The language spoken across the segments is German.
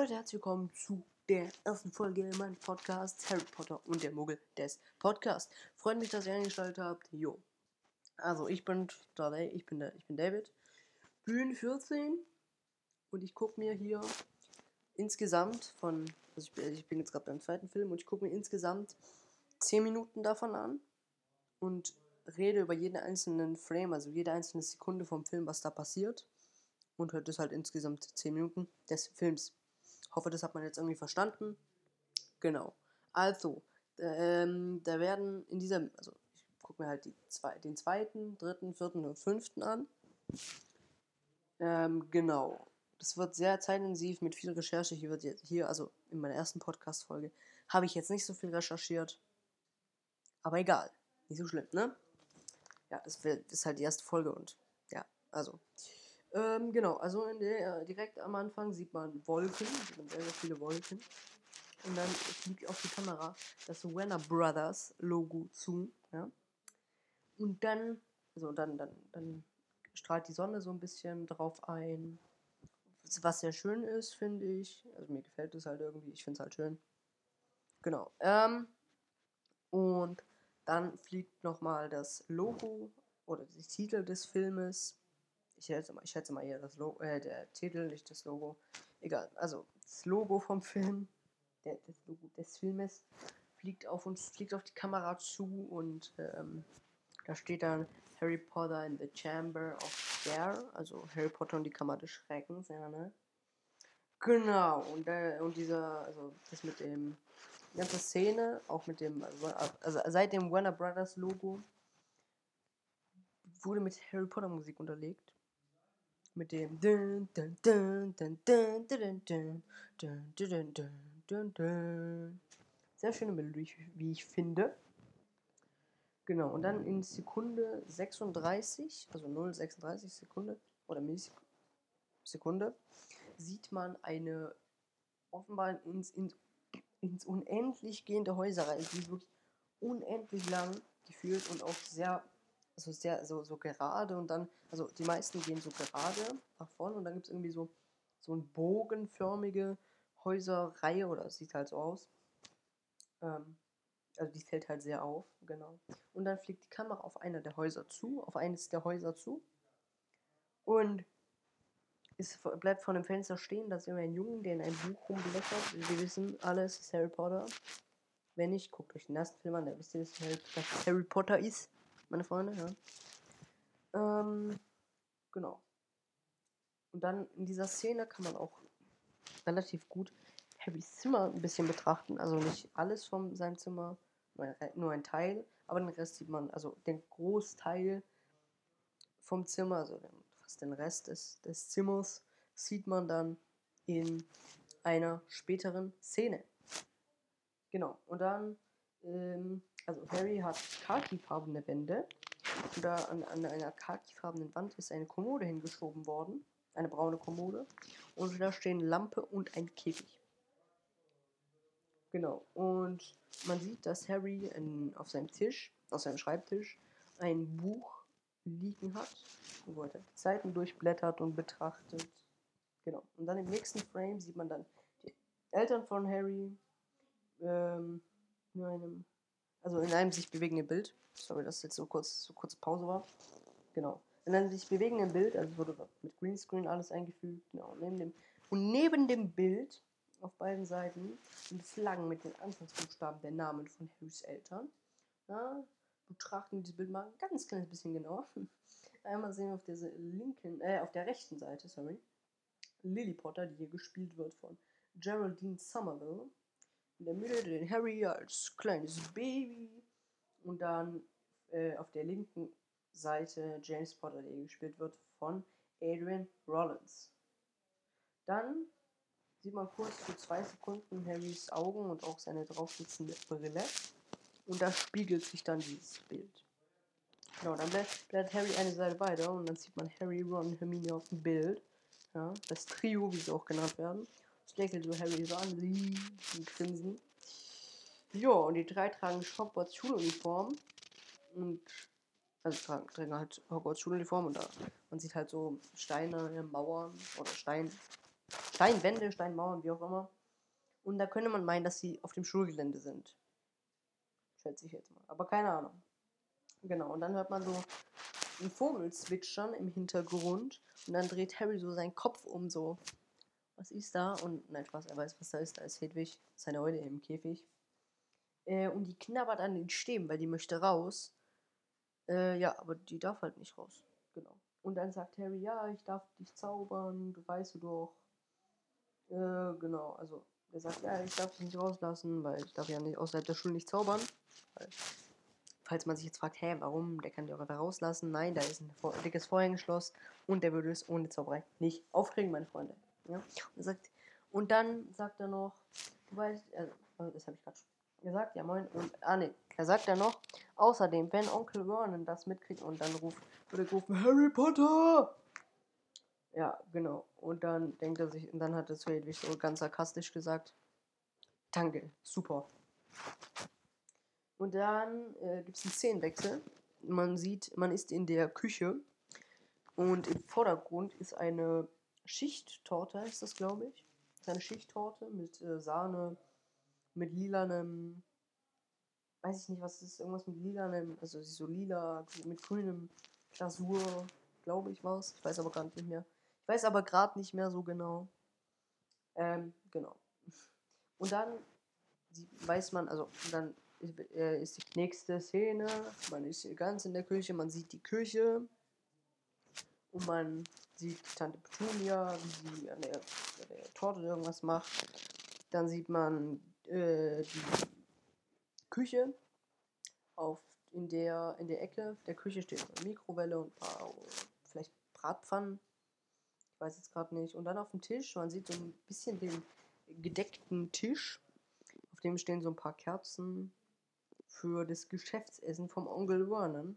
Leute, herzlich willkommen zu der ersten Folge meines Podcasts Harry Potter und der Muggel des Podcasts. Freut mich, dass ihr eingeschaltet habt. Jo. Also ich bin da, ich bin der, ich bin David. Bin 14 und ich gucke mir hier insgesamt von, also ich ich bin jetzt gerade beim zweiten Film und ich gucke mir insgesamt 10 Minuten davon an und rede über jeden einzelnen Frame, also jede einzelne Sekunde vom Film, was da passiert. Und hört es halt insgesamt 10 Minuten des Films. Hoffe, das hat man jetzt irgendwie verstanden. Genau. Also, ähm, da werden in dieser, also ich gucke mir halt die zwei, den zweiten, dritten, vierten und fünften an. Ähm, genau. Das wird sehr zeitintensiv mit viel Recherche. Hier wird hier, also in meiner ersten Podcast-Folge, habe ich jetzt nicht so viel recherchiert. Aber egal. Nicht so schlimm, ne? Ja, das ist halt die erste Folge und ja, also. Ähm, genau, also der, direkt am Anfang sieht man Wolken, sehr, sehr viele Wolken. Und dann fliegt auf die Kamera das Warner Brothers Logo zu. Ja? Und dann, also dann, dann, dann strahlt die Sonne so ein bisschen drauf ein. Was sehr schön ist, finde ich. Also mir gefällt es halt irgendwie. Ich finde es halt schön. Genau. Ähm, und dann fliegt nochmal das Logo oder die Titel des Filmes ich schätze mal, ich schätze mal eher das Logo, äh, der Titel, nicht das Logo. Egal. Also das Logo vom Film, der, das Logo des Filmes, fliegt auf uns, fliegt auf die Kamera zu und ähm, da steht dann Harry Potter in the Chamber of Scare, also Harry Potter und die Kammer des Schreckens, ja, ne? Genau, und, äh, und dieser, also das mit dem, die ganze Szene, auch mit dem, also, also seit dem Warner Brothers Logo, wurde mit Harry Potter Musik unterlegt mit dem sehr schöne Melodie, wie ich finde. Genau, und dann in Sekunde 36, also 0,36 Sekunde oder Millisekunde, sieht man eine offenbar ins, ins, ins unendlich gehende Häuserreihe, die ist wirklich unendlich lang gefühlt und auch sehr also sehr so, so gerade und dann, also die meisten gehen so gerade nach vorne und dann gibt es irgendwie so, so eine bogenförmige Häuserreihe oder es sieht halt so aus. Ähm, also die fällt halt sehr auf, genau. Und dann fliegt die Kamera auf einer der Häuser zu, auf eines der Häuser zu. Und es bleibt vor dem Fenster stehen, da ist immer ein Junge, der in einem Buch rumblättert. Wir wissen, alles ist Harry Potter. Wenn nicht, guckt euch den ersten Film an, da wisst ihr, dass Harry Potter ist meine Freunde, ja. Ähm, genau. Und dann in dieser Szene kann man auch relativ gut Harrys Zimmer ein bisschen betrachten. Also nicht alles von seinem Zimmer, nur ein Teil, aber den Rest sieht man, also den Großteil vom Zimmer, also fast den Rest des, des Zimmers, sieht man dann in einer späteren Szene. Genau. Und dann ähm, also Harry hat khakifarbene Wände. Da an, an einer khakifarbenen Wand ist eine Kommode hingeschoben worden. Eine braune Kommode. Und da stehen Lampe und ein Käfig. Genau. Und man sieht, dass Harry in, auf seinem Tisch, auf seinem Schreibtisch, ein Buch liegen hat, wo er die Seiten durchblättert und betrachtet. Genau. Und dann im nächsten Frame sieht man dann die Eltern von Harry ähm, in einem also in einem sich bewegenden Bild. Sorry, dass jetzt so kurz, so kurz Pause war. Genau. In einem sich bewegenden Bild, also wurde mit Greenscreen alles eingefügt, genau. Neben dem, und neben dem Bild auf beiden Seiten sind Flaggen mit den Anfangsbuchstaben der Namen von Harrys Eltern. Ja, betrachten dieses Bild mal ein ganz kleines bisschen genauer. Einmal sehen wir auf der linken, äh, auf der rechten Seite, sorry, Lily Potter, die hier gespielt wird von Geraldine Somerville in der Mitte den Harry als kleines Baby und dann äh, auf der linken Seite James Potter, der gespielt wird von Adrian Rollins. Dann sieht man kurz für zwei Sekunden Harrys Augen und auch seine draufsitzende Brille und da spiegelt sich dann dieses Bild. Genau, dann blättert Harry eine Seite weiter und dann sieht man Harry, Ron und Hermine auf dem Bild. Ja, das Trio, wie sie auch genannt werden. Lächle so Harry so an, sie grinsen. Ja, und die drei tragen Hogwarts Schuluniform. Und also tragen, tragen halt Hogwarts Schuluniform und da man sieht halt so Steine, Mauern oder Stein, Steinwände, Steinmauern, wie auch immer. Und da könnte man meinen, dass sie auf dem Schulgelände sind. Schätze ich jetzt mal. Aber keine Ahnung. Genau, und dann hört man so einen Vogel zwitschern im Hintergrund. Und dann dreht Harry so seinen Kopf um, so. Was ist da? Und nein, Spaß, er weiß, was da ist. Da ist Hedwig, seine Eule im Käfig. Äh, und die knabbert an den Stäben, weil die möchte raus. Äh, ja, aber die darf halt nicht raus. Genau. Und dann sagt Harry, ja, ich darf dich zaubern, du weißt du doch. Äh, genau, also er sagt, ja, ich darf dich nicht rauslassen, weil ich darf ja nicht außerhalb der Schule nicht zaubern. Weil, falls man sich jetzt fragt, hä, warum, der kann dich auch einfach rauslassen. Nein, da ist ein dickes Vorhängeschloss und der würde es ohne Zauberei nicht aufkriegen, meine Freunde. Ja? Und, sagt, und dann sagt er noch, du weißt, also, das habe ich gerade gesagt, ja moin. Und, ah ne, er sagt ja noch, außerdem, wenn Onkel Vernon das mitkriegt und dann ruft, würde er rufen, Harry Potter! Ja, genau. Und dann denkt er sich, und dann hat es Hedwig so ganz sarkastisch gesagt, danke, super. Und dann äh, gibt es einen Szenenwechsel. Man sieht, man ist in der Küche und im Vordergrund ist eine Schichttorte, ist das, glaube ich. Eine Schichttorte mit äh, Sahne, mit lilanem, weiß ich nicht, was ist, irgendwas mit lilanem, also so lila, mit grünem Glasur, glaube ich, war es. Ich weiß aber gar nicht mehr. Ich weiß aber gerade nicht mehr so genau. Ähm, genau. Und dann weiß man, also dann äh, ist die nächste Szene. Man ist hier ganz in der Küche, man sieht die Küche. Und man sieht Tante Petunia, wie sie an der, an der Torte irgendwas macht. Dann sieht man äh, die Küche. Auf, in, der, in der Ecke der Küche steht eine Mikrowelle und ein paar, vielleicht Bratpfannen. Ich weiß jetzt gerade nicht. Und dann auf dem Tisch, man sieht so ein bisschen den gedeckten Tisch. Auf dem stehen so ein paar Kerzen für das Geschäftsessen vom Onkel Vernon.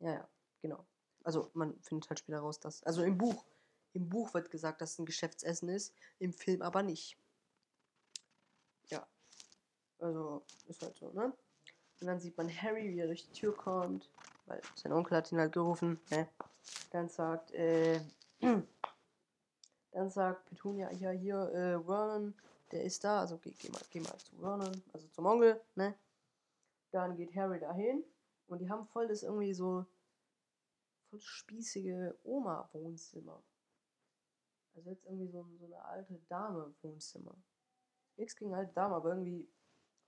Ja, ja, genau. Also man findet halt später raus, dass. Also im Buch. Im Buch wird gesagt, dass es ein Geschäftsessen ist, im Film aber nicht. Also, ist halt so, ne? Und dann sieht man Harry, wie er durch die Tür kommt, weil sein Onkel hat ihn halt gerufen, ne? Dann sagt, äh, dann sagt Petunia, ja, hier, äh, Vernon, der ist da, also geh, geh, mal, geh mal zu Vernon, also zum Onkel, ne? Dann geht Harry dahin und die haben voll das irgendwie so spießige Oma-Wohnzimmer. Also jetzt irgendwie so, so eine alte Dame-Wohnzimmer. Nichts gegen alte Dame, aber irgendwie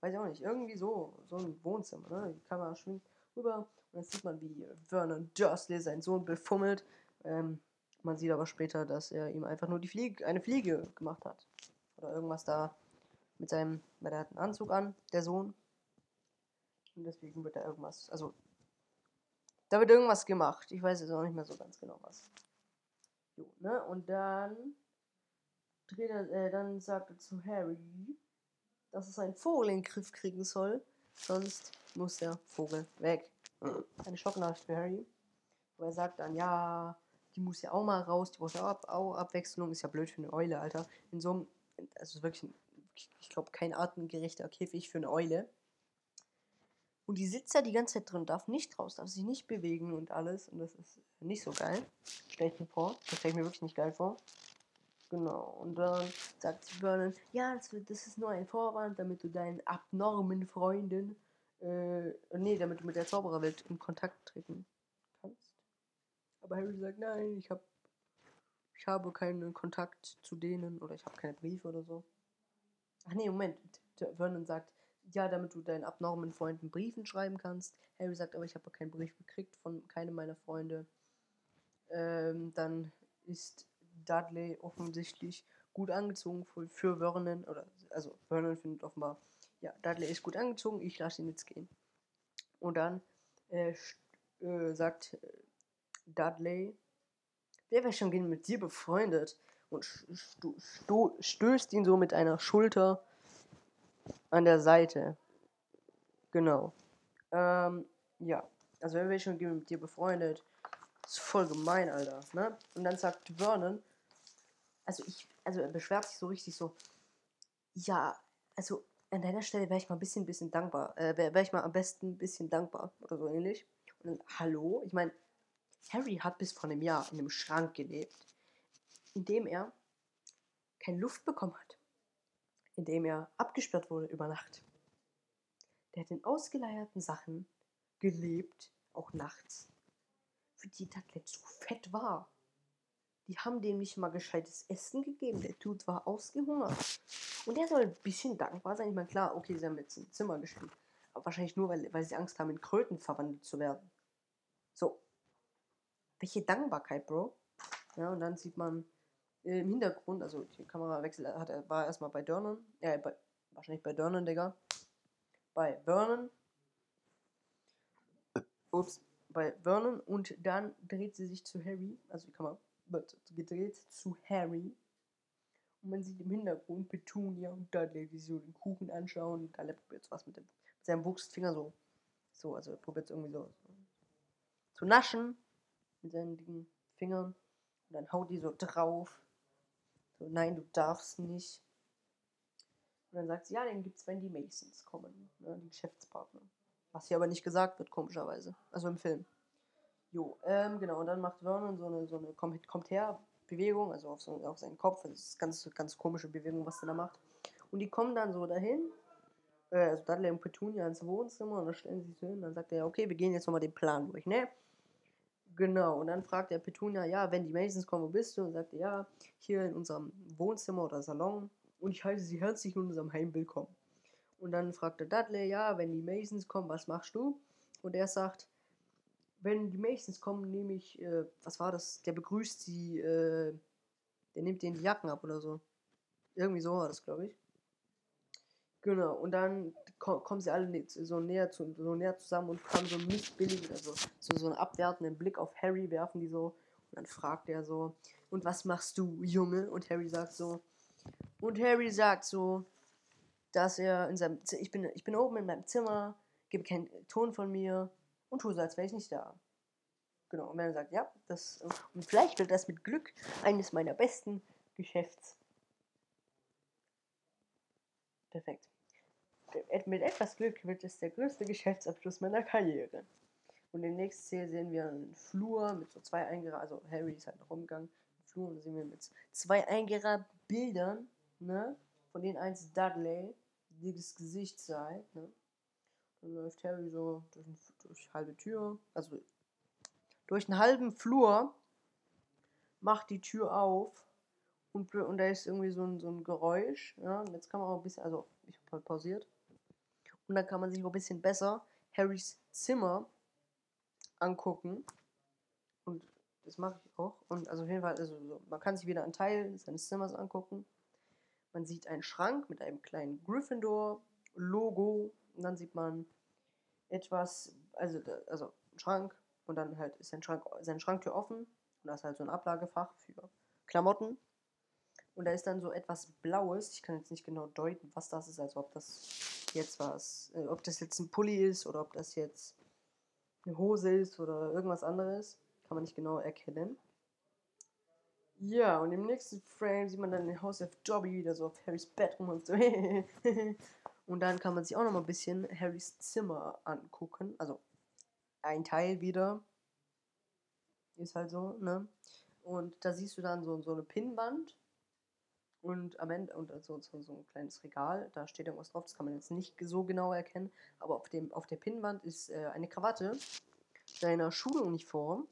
weiß ich auch nicht, irgendwie so, so ein Wohnzimmer, ne? Die Kamera schwingt rüber und dann sieht man, wie Vernon Dursley seinen Sohn befummelt. Ähm, man sieht aber später, dass er ihm einfach nur die Fliege, eine Fliege gemacht hat. Oder irgendwas da mit seinem, weil er hat einen Anzug an, der Sohn. Und deswegen wird da irgendwas, also da wird irgendwas gemacht. Ich weiß jetzt auch nicht mehr so ganz genau was. Jo, ne? Und dann dreht er, äh, dann sagt er zu Harry, dass es einen Vogel in den Griff kriegen soll. Sonst muss der Vogel weg. Eine Schocknachricht für Harry. Wo er sagt dann, ja, die muss ja auch mal raus, die braucht ja auch, auch Abwechslung. Ist ja blöd für eine Eule, Alter. In so einem, also wirklich, ein, ich glaube, kein artengerechter Käfig für eine Eule. Und die sitzt da die ganze Zeit drin, darf nicht raus, darf sich nicht bewegen und alles. Und das ist nicht so geil. Stell ich mir vor. Das stelle ich mir wirklich nicht geil vor. Genau. Und dann sagt Vernon, ja, das, das, ist nur ein Vorwand, damit du deinen abnormen Freunden, äh, nee, damit du mit der Zaubererwelt in Kontakt treten kannst. Aber Harry sagt, nein, ich habe ich habe keinen Kontakt zu denen oder ich habe keine Briefe oder so. Ach nee, Moment. Vernon sagt, ja, damit du deinen abnormen Freunden Briefen schreiben kannst. Harry sagt, aber ich habe keinen Brief gekriegt von keinem meiner Freunde. Ähm, dann ist Dudley offensichtlich gut angezogen für, für Vernon. Oder, also Vernon findet offenbar, ja, Dudley ist gut angezogen, ich lasse ihn jetzt gehen. Und dann äh, äh, sagt äh, Dudley, wer wäre schon gehen mit dir befreundet? Und stößt ihn so mit einer Schulter an der Seite. Genau. Ähm, ja. Also wer wäre schon mit dir befreundet? Ist voll gemein, Alter. Ne? Und dann sagt Vernon, also ich, also er beschwert sich so richtig so, ja, also an deiner Stelle wäre ich mal ein bisschen, bisschen dankbar, äh, wäre wär ich mal am besten ein bisschen dankbar oder so ähnlich. Und dann, hallo? Ich meine, Harry hat bis vor einem Jahr in einem Schrank gelebt, in dem er keine Luft bekommen hat, indem er abgesperrt wurde über Nacht. Der hat in ausgeleierten Sachen gelebt, auch nachts, für die Dudley zu fett war. Die haben dem nicht mal gescheites Essen gegeben. Der Dude war ausgehungert. Und der soll ein bisschen dankbar sein. Ich meine, klar, okay, sie haben jetzt ein Zimmer gespielt. Aber wahrscheinlich nur, weil, weil sie Angst haben, in Kröten verwandelt zu werden. So. Welche Dankbarkeit, Bro. Ja, und dann sieht man im Hintergrund, also die Kamerawechsel hat er, war erstmal bei Dörnen. Äh, bei, wahrscheinlich bei Dörnen, Digga. Bei Vernon. Ups, bei Vernon und dann dreht sie sich zu Harry, also die Kamera wird gedreht zu Harry. Und man sieht im Hintergrund Petunia und Dudley, wie sie so den Kuchen anschauen. Und Dudley probiert was mit, dem, mit seinem Wurstfinger so. So, also er probiert irgendwie so, so zu naschen mit seinen dicken Fingern. Und dann haut die so drauf. So, nein, du darfst nicht. Und dann sagt sie, ja, den gibt's, wenn die Masons kommen, ne, die Geschäftspartner. Was hier aber nicht gesagt wird, komischerweise. Also im Film. Jo, ähm, genau, und dann macht Vernon so eine, so eine kommt, kommt her Bewegung, also auf, so, auf seinen Kopf. Das ist ganz, ganz komische Bewegung, was der da macht. Und die kommen dann so dahin, äh, also Dudley und Petunia ins Wohnzimmer und dann stellen sie sich hin. Dann sagt er, okay, wir gehen jetzt nochmal den Plan durch, ne? Genau, und dann fragt der Petunia, ja, wenn die Masons kommen, wo bist du? Und sagt er, ja, hier in unserem Wohnzimmer oder Salon. Und ich heiße sie herzlich in unserem Heim willkommen. Und dann fragt der Dudley, ja, wenn die Masons kommen, was machst du? Und er sagt, wenn die Masons kommen, nehme ich, äh, was war das? Der begrüßt sie, äh, der nimmt denen die Jacken ab oder so. Irgendwie so war das, glaube ich. Genau, und dann ko kommen sie alle so näher, zu, so näher zusammen und haben so einen missbilligen, also so, so einen abwertenden Blick auf Harry, werfen die so. Und dann fragt er so, und was machst du, Junge? Und Harry sagt so, und Harry sagt so, dass er in seinem, Z ich bin, ich bin oben in meinem Zimmer, gebe keinen Ton von mir, und tue so, als wäre ich nicht da. Genau, und er sagt, ja, das, und vielleicht wird das mit Glück eines meiner besten Geschäfts. Perfekt. Mit etwas Glück wird es der größte Geschäftsabschluss meiner Karriere. Und in der nächsten Szene sehen wir einen Flur mit so zwei eingerahmten, also Harry ist halt noch rumgegangen, Flur, und da sehen wir mit zwei eingerahmten Bildern, ne, von denen eins Dudley, die das Gesicht sei, ne, dann läuft Harry so durch, durch halbe Tür, also durch einen halben Flur, macht die Tür auf und, und da ist irgendwie so ein, so ein Geräusch. Ja, und jetzt kann man auch ein bisschen, also ich habe halt pausiert. Und dann kann man sich auch ein bisschen besser Harrys Zimmer angucken. Und das mache ich auch. Und also auf jeden Fall, also so, man kann sich wieder einen Teil seines Zimmers angucken. Man sieht einen Schrank mit einem kleinen Gryffindor-Logo und dann sieht man etwas, also, also ein Schrank und dann halt ist sein Schrank, seine Schranktür offen und da ist halt so ein Ablagefach für Klamotten. Und da ist dann so etwas Blaues. Ich kann jetzt nicht genau deuten, was das ist, also ob das jetzt was, äh, ob das jetzt ein Pulli ist oder ob das jetzt eine Hose ist oder irgendwas anderes. Kann man nicht genau erkennen. Ja, und im nächsten Frame sieht man dann den House of Dobby wieder so auf Harrys rum und so. Und dann kann man sich auch noch mal ein bisschen Harrys Zimmer angucken. Also ein Teil wieder. Ist halt so, ne? Und da siehst du dann so, so eine Pinnwand. Und am Ende, und so, so, so ein kleines Regal, da steht irgendwas drauf, das kann man jetzt nicht so genau erkennen. Aber auf, dem, auf der Pinnwand ist äh, eine Krawatte seiner Schuluniform.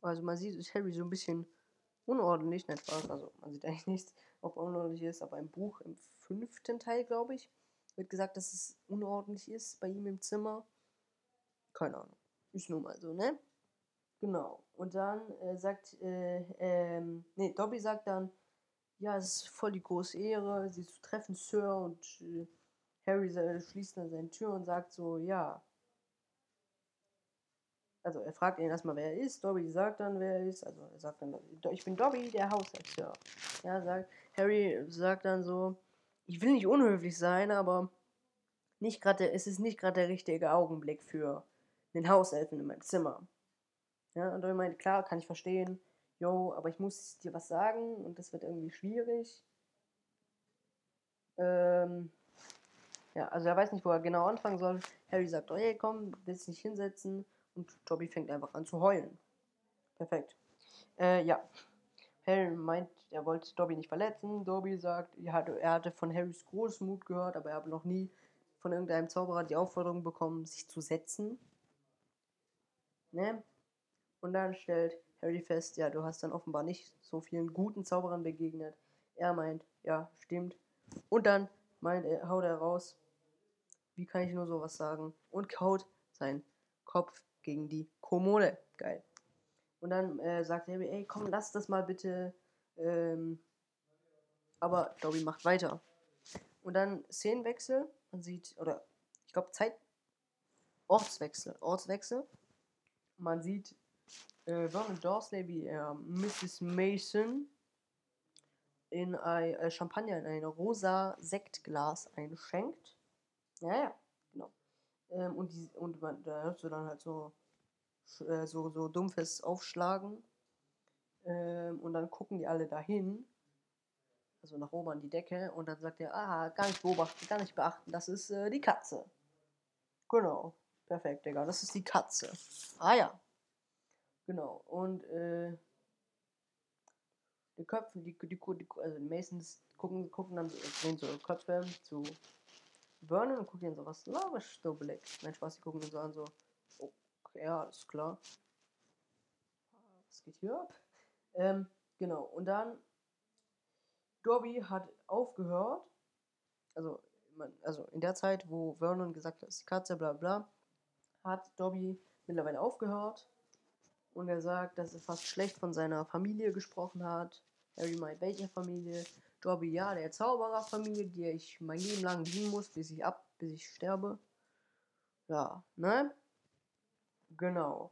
Also man sieht, ist Harry so ein bisschen unordentlich, nicht Spaß, also man sieht eigentlich nichts, ob unordentlich ist, aber im Buch, im fünften Teil, glaube ich, wird gesagt, dass es unordentlich ist bei ihm im Zimmer. Keine Ahnung. Ist nun mal so, ne? Genau. Und dann äh, sagt, äh, ähm, nee, Dobby sagt dann, ja, es ist voll die große Ehre, sie zu treffen, Sir. Und äh, Harry schließt dann seine Tür und sagt so, ja. Also er fragt ihn erstmal, wer er ist. Dobby sagt dann, wer er ist. Also er sagt dann, ich bin Dobby, der Hausherr, Sir. Ja, sagt, Harry sagt dann so, ich will nicht unhöflich sein, aber nicht grade, es ist nicht gerade der richtige Augenblick für den Hauselfen in meinem Zimmer. Ja, und er meinte, klar, kann ich verstehen, yo, aber ich muss dir was sagen und das wird irgendwie schwierig. Ähm, ja, also er weiß nicht, wo er genau anfangen soll. Harry sagt, oh hey, komm, willst nicht hinsetzen? Und Dobby fängt einfach an zu heulen. Perfekt. Äh, ja. Harry meint, er wollte Dobby nicht verletzen. Dobby sagt, er hatte, von Harrys Großmut gehört, aber er habe noch nie von irgendeinem Zauberer die Aufforderung bekommen, sich zu setzen. Ne? Und dann stellt Harry fest, ja, du hast dann offenbar nicht so vielen guten Zauberern begegnet. Er meint, ja, stimmt. Und dann meint er, haut er raus, wie kann ich nur sowas sagen? Und kaut seinen Kopf gegen die Kommode. Geil. Und dann äh, sagt Harry, ey, komm, lass das mal bitte. Ähm, aber Dobby macht weiter. Und dann Szenenwechsel. Man sieht, oder ich glaube Zeit. Ortswechsel. Ortswechsel. Man sieht äh, Vernon Dursley, wie er Mrs. Mason in ein äh, Champagner in ein rosa Sektglas einschenkt. Ja, ja, genau. Ähm, und die, und man, da hörst du dann halt so äh, so, so dumpfes Aufschlagen. Ähm, und dann gucken die alle dahin, also nach oben an die Decke, und dann sagt er, ah, gar nicht beobachten, gar nicht beachten, das ist äh, die Katze. Genau, perfekt, Digga, das ist die Katze. Ah ja. Genau, und äh, die Köpfe, die, die, die, also die Masons gucken, gucken dann, sehen so Köpfe zu Vernon und gucken dann so, was laberst du, Blick? Nein, Spaß, die gucken dann so an, so, ja, ist klar. Was geht hier ab? Ähm, genau, und dann Dobby hat aufgehört, also, also in der Zeit, wo Vernon gesagt hat, ist die Katze, bla bla, hat Dobby mittlerweile aufgehört und er sagt, dass er fast schlecht von seiner Familie gesprochen hat. Harry meint, welche Familie? Dobby, ja, der Zaubererfamilie, die ich mein Leben lang dienen muss, bis ich ab, bis ich sterbe. Ja, ne? Genau.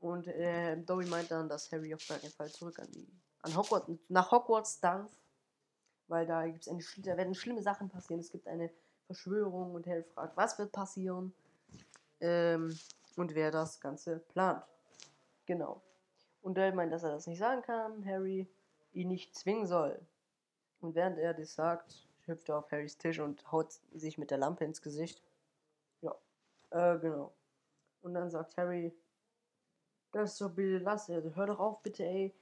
Und äh, Dobby meint dann, dass Harry auf jeden Fall zurück an die an Hogwarts nach Hogwarts darf, weil da gibt's eine da werden schlimme Sachen passieren. Es gibt eine Verschwörung und Harry fragt, was wird passieren ähm, und wer das Ganze plant. Genau. Und Dobby meint, dass er das nicht sagen kann. Harry ihn nicht zwingen soll. Und während er das sagt, hüpft er auf Harrys Tisch und haut sich mit der Lampe ins Gesicht. Ja, äh, genau. Und dann sagt Harry, das ist so bitte lass, also hör doch auf, bitte, ey.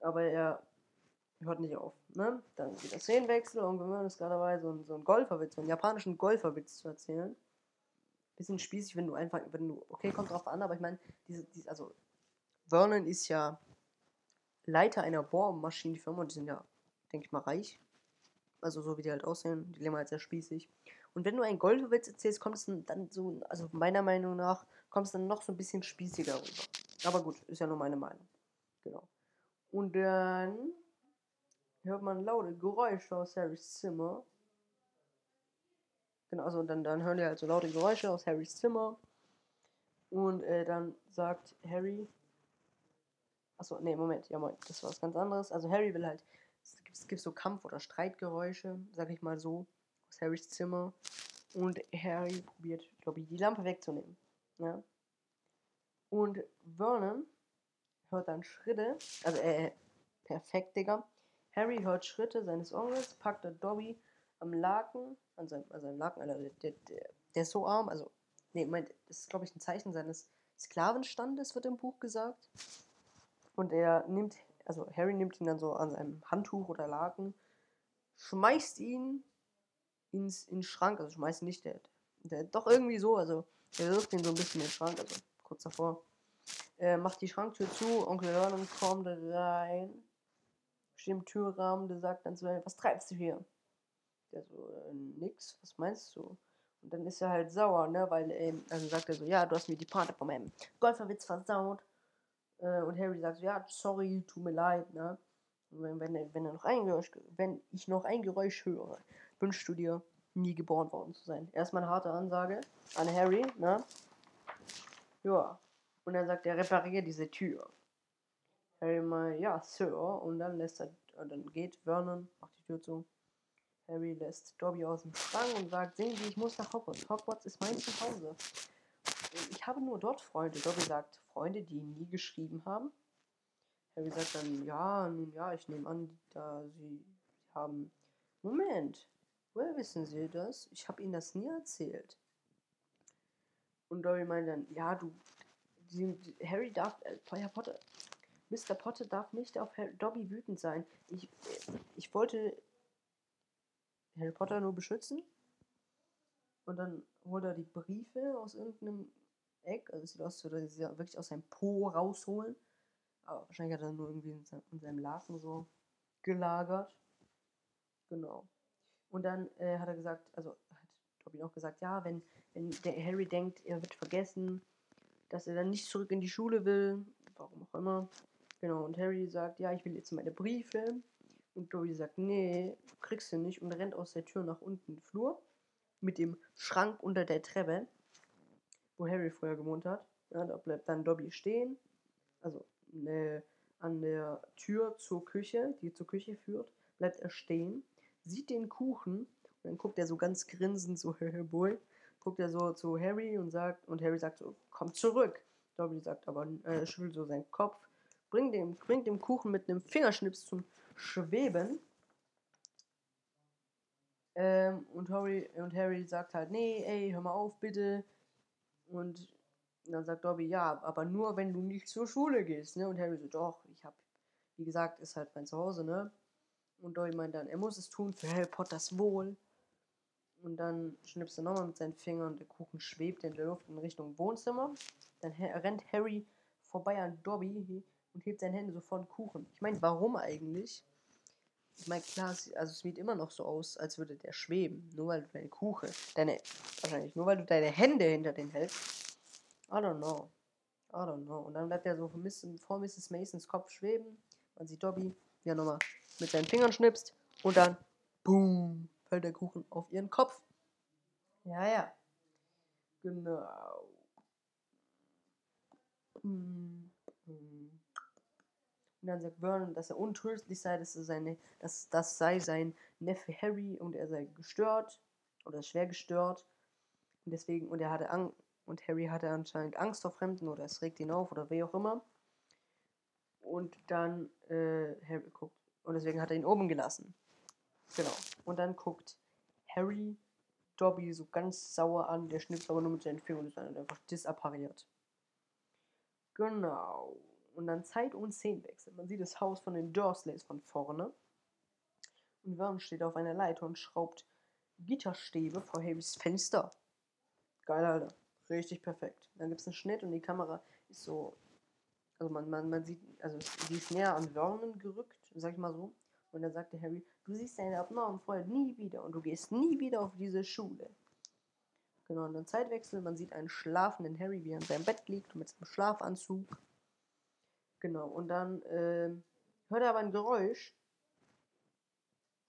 Aber er hört nicht auf, ne? Dann geht der Szenenwechsel und wir ist gerade dabei, so, so einen Golferwitz, so einen japanischen Golferwitz zu erzählen. Bisschen spießig, wenn du einfach, wenn du, okay, kommt drauf an, aber ich meine, diese, diese, also, Vernon ist ja Leiter einer Bohrmaschinenfirma die sind ja, denke ich mal, reich. Also so wie die halt aussehen, die leben halt sehr spießig. Und wenn du einen Golfwitz erzählst, kommt es dann so, also meiner Meinung nach, kommt es dann noch so ein bisschen spießiger rüber. Aber gut, ist ja nur meine Meinung. Genau. Und dann hört man laute Geräusche aus Harrys Zimmer. Genau, also dann, dann hören die halt so laute Geräusche aus Harrys Zimmer. Und äh, dann sagt Harry. Achso, nee, Moment, ja, Moment, das war was ganz anderes. Also Harry will halt. Es gibt, es gibt so Kampf- oder Streitgeräusche, sag ich mal so aus Harrys Zimmer und Harry probiert, glaube ich, die Lampe wegzunehmen. Ja? Und Vernon hört dann Schritte, also äh, perfekt, Digga. Harry hört Schritte seines Onkels, packt Dobby am Laken, an seinem, an seinem Laken, also der, der, der ist so arm, also, nee, Moment, das ist, glaube ich, ein Zeichen seines Sklavenstandes, wird im Buch gesagt. Und er nimmt, also Harry nimmt ihn dann so an seinem Handtuch oder Laken, schmeißt ihn ins, in Schrank, also schmeißt nicht, der, der doch irgendwie so, also er wirft ihn so ein bisschen in den Schrank, also kurz davor. Äh, macht die Schranktür zu, Onkel Vernon kommt rein, steht im Türrahmen, der sagt dann so, was treibst du hier? Der so, äh, nix, was meinst du? Und dann ist er halt sauer, ne, weil, ähm, also sagt er so, ja, du hast mir die Party von meinem Golferwitz versaut. Äh, und Harry sagt so, ja, sorry, tut mir leid, ne. Wenn, wenn, wenn, er noch ein Geräusch, wenn ich noch ein Geräusch höre, wünschst du dir, nie geboren worden zu sein. Erstmal eine harte Ansage an Harry, ne? Ja. Und dann sagt er, repariere diese Tür. Harry mal, ja, Sir. Und dann lässt er, dann geht Vernon, macht die Tür zu. Harry lässt Dobby aus dem Schrank und sagt, sehen Sie, ich muss nach Hogwarts. Hogwarts ist mein Zuhause. Ich habe nur dort Freunde. Dobby sagt, Freunde, die nie geschrieben haben. Harry sagt dann, ja, nun ja, ich nehme an, da Sie haben. Moment, Woher wissen Sie das? Ich habe Ihnen das nie erzählt. Und Dobby meint dann, ja, du, Harry darf, äh, Harry Potter, Mr. Potter darf nicht auf Harry, Dobby wütend sein. Ich, ich wollte Harry Potter nur beschützen. Und dann holt er die Briefe aus irgendeinem Eck. Also es sieht aus, als würde er sie wirklich aus seinem Po rausholen. Aber wahrscheinlich hat er nur irgendwie in seinem, in seinem Laken so gelagert. Genau. Und dann äh, hat er gesagt, also hat Dobby auch gesagt, ja, wenn, wenn der Harry denkt, er wird vergessen, dass er dann nicht zurück in die Schule will, warum auch immer. Genau, und Harry sagt, ja, ich will jetzt meine Briefe. Und Dobby sagt, nee, kriegst du nicht und rennt aus der Tür nach unten in den Flur mit dem Schrank unter der Treppe, wo Harry vorher gewohnt hat. Ja, da bleibt dann Dobby stehen, also ne, an der Tür zur Küche, die zur Küche führt, bleibt er stehen, sieht den Kuchen und dann guckt er so ganz grinsend so, Boy, guckt er so zu Harry und sagt, und Harry sagt so, komm zurück. Dobby sagt aber, äh, schüttelt so seinen Kopf, bringt dem, bringt dem Kuchen mit einem Fingerschnips zum Schweben. Ähm, und, Harry, und Harry sagt halt, nee, ey, hör mal auf, bitte. Und dann sagt Dobby, ja, aber nur, wenn du nicht zur Schule gehst, ne? Und Harry so, doch, ich hab, wie gesagt, ist halt mein Zuhause, ne? Und Dobby meint dann, er muss es tun für Harry Potters Wohl. Und dann schnippst er nochmal mit seinen Fingern und der Kuchen schwebt in der Luft in Richtung Wohnzimmer. Dann rennt Harry vorbei an Dobby und hebt seine Hände so vor den Kuchen. Ich meine, warum eigentlich? Ich meine, klar, also es sieht immer noch so aus, als würde der schweben. Nur weil du deine Kuchen, deine, wahrscheinlich nur weil du deine Hände hinter den hältst. I don't know. I don't know. Und dann bleibt er so vor Mrs. Masons Kopf schweben. Man sieht Dobby, wie er nochmal mit seinen Fingern schnipst. Und dann, boom, fällt der Kuchen auf ihren Kopf. Ja, ja. Genau. Hm. Und dann sagt Vernon, dass er untröstlich sei, dass, er seine, dass das sei sein Neffe Harry und er sei gestört oder schwer gestört. Und deswegen, und er hatte Angst, und Harry hatte anscheinend Angst vor Fremden oder es regt ihn auf oder wie auch immer. Und dann, äh, Harry guckt, und deswegen hat er ihn oben gelassen. Genau. Und dann guckt Harry Dobby so ganz sauer an, der schnippt aber nur mit seinen Fingern und ist einfach disappariert. Genau. Und dann Zeit- und Szenenwechsel. Man sieht das Haus von den Dursleys von vorne. Und Vernon steht auf einer Leiter und schraubt Gitterstäbe vor Harrys Fenster. Geil, Alter. Richtig perfekt. Dann gibt es einen Schnitt und die Kamera ist so. Also man, man, man sieht, also sie ist näher an Vernon gerückt, sag ich mal so. Und dann sagte Harry, du siehst deine abnormen Freunde nie wieder und du gehst nie wieder auf diese Schule. Genau, und dann Zeitwechsel, man sieht einen schlafenden Harry, wie er in seinem Bett liegt mit seinem Schlafanzug. Genau, und dann äh, hört er aber ein Geräusch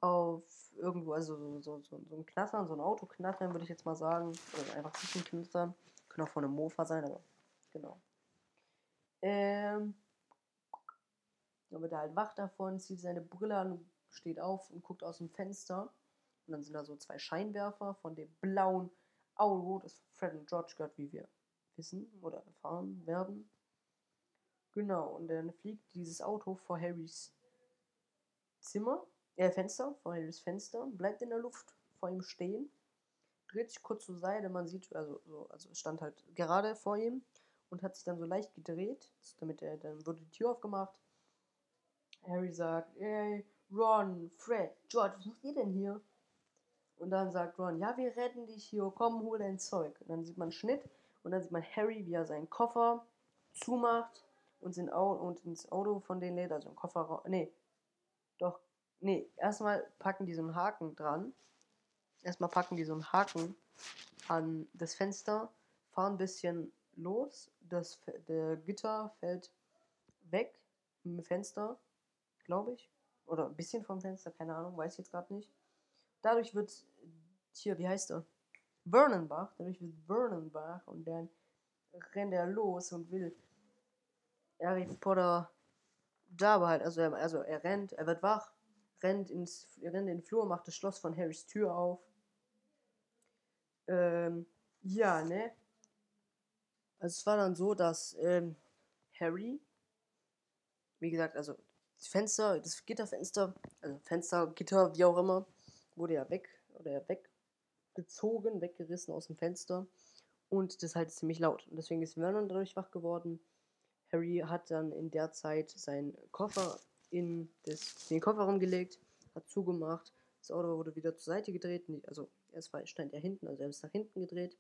auf irgendwo, also so, so, so, so ein Knattern, so ein Autoknattern, würde ich jetzt mal sagen. Oder einfach Küchenknattern. Können auch von einem Mofa sein, aber genau. Ähm, dann wird er halt wach davon, zieht seine Brille an, steht auf und guckt aus dem Fenster. Und dann sind da so zwei Scheinwerfer von dem blauen Auto, das Fred und George gehört, wie wir wissen oder erfahren werden. Genau, und dann fliegt dieses Auto vor Harrys Zimmer, äh, Fenster, vor Harrys Fenster, bleibt in der Luft vor ihm stehen, dreht sich kurz zur Seite, man sieht, also, so, also stand halt gerade vor ihm und hat sich dann so leicht gedreht, damit er, dann wurde die Tür aufgemacht. Harry sagt, ey, Ron, Fred, George, was macht ihr denn hier? Und dann sagt Ron, ja, wir retten dich hier, komm, hol dein Zeug. Und dann sieht man Schnitt und dann sieht man Harry, wie er seinen Koffer zumacht und, sind und ins Auto von den lädt, also im Kofferraum. Nee, doch, nee, erstmal packen die so einen Haken dran. Erstmal packen die so einen Haken an das Fenster, fahren ein bisschen los, das der Gitter fällt weg im Fenster, glaube ich. Oder ein bisschen vom Fenster, keine Ahnung, weiß ich jetzt gerade nicht. Dadurch wird hier, wie heißt er? Vernonbach, dadurch wird Vernonbach und dann rennt er los und will Harry Potter da halt, also er, also er rennt, er wird wach, rennt ins, rennt in den Flur, macht das Schloss von Harrys Tür auf. Ähm, ja, ne? Also es war dann so, dass ähm, Harry, wie gesagt, also das Fenster, das Gitterfenster, also Fenster, Gitter, wie auch immer, wurde ja weg oder weggezogen, weggerissen aus dem Fenster. Und das halt ziemlich laut. Und deswegen ist Vernon dadurch wach geworden. Harry hat dann in der Zeit seinen Koffer in das, den Kofferraum gelegt, hat zugemacht, das Auto wurde wieder zur Seite gedreht, also erst stand er hinten, also er ist nach hinten gedreht.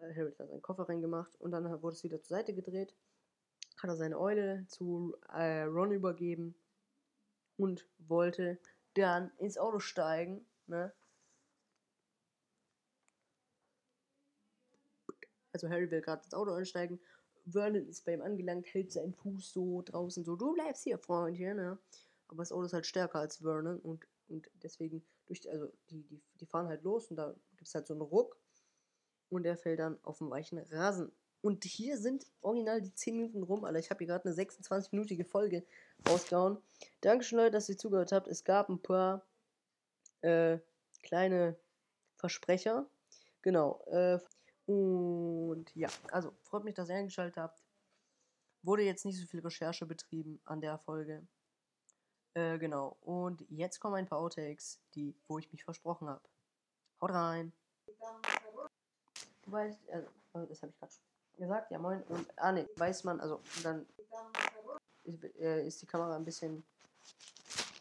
Äh, Harry hat seinen Koffer reingemacht und dann wurde es wieder zur Seite gedreht, hat er seine Eule zu äh, Ron übergeben und wollte dann ins Auto steigen, ne? Also Harry will gerade ins Auto einsteigen. Vernon ist bei ihm angelangt, hält seinen Fuß so draußen so, du bleibst hier, Freundchen, ne? Aber das Auto ist halt stärker als Vernon und, und deswegen durch also die, die, die fahren halt los und da gibt es halt so einen Ruck und er fällt dann auf den weichen Rasen. Und hier sind original die 10 Minuten rum, Alter. Ich habe hier gerade eine 26-minütige Folge rausgehauen. Dankeschön, Leute, dass ihr zugehört habt. Es gab ein paar äh, kleine Versprecher. Genau. Äh, und ja, also freut mich, dass ihr eingeschaltet habt. Wurde jetzt nicht so viel Recherche betrieben an der Folge. Äh, genau. Und jetzt kommen ein paar Outtakes, die, wo ich mich versprochen habe. Haut rein. Du weißt, also, das habe ich gerade gesagt, ja moin. Und, ah ne, weiß man, also dann ist, äh, ist die Kamera ein bisschen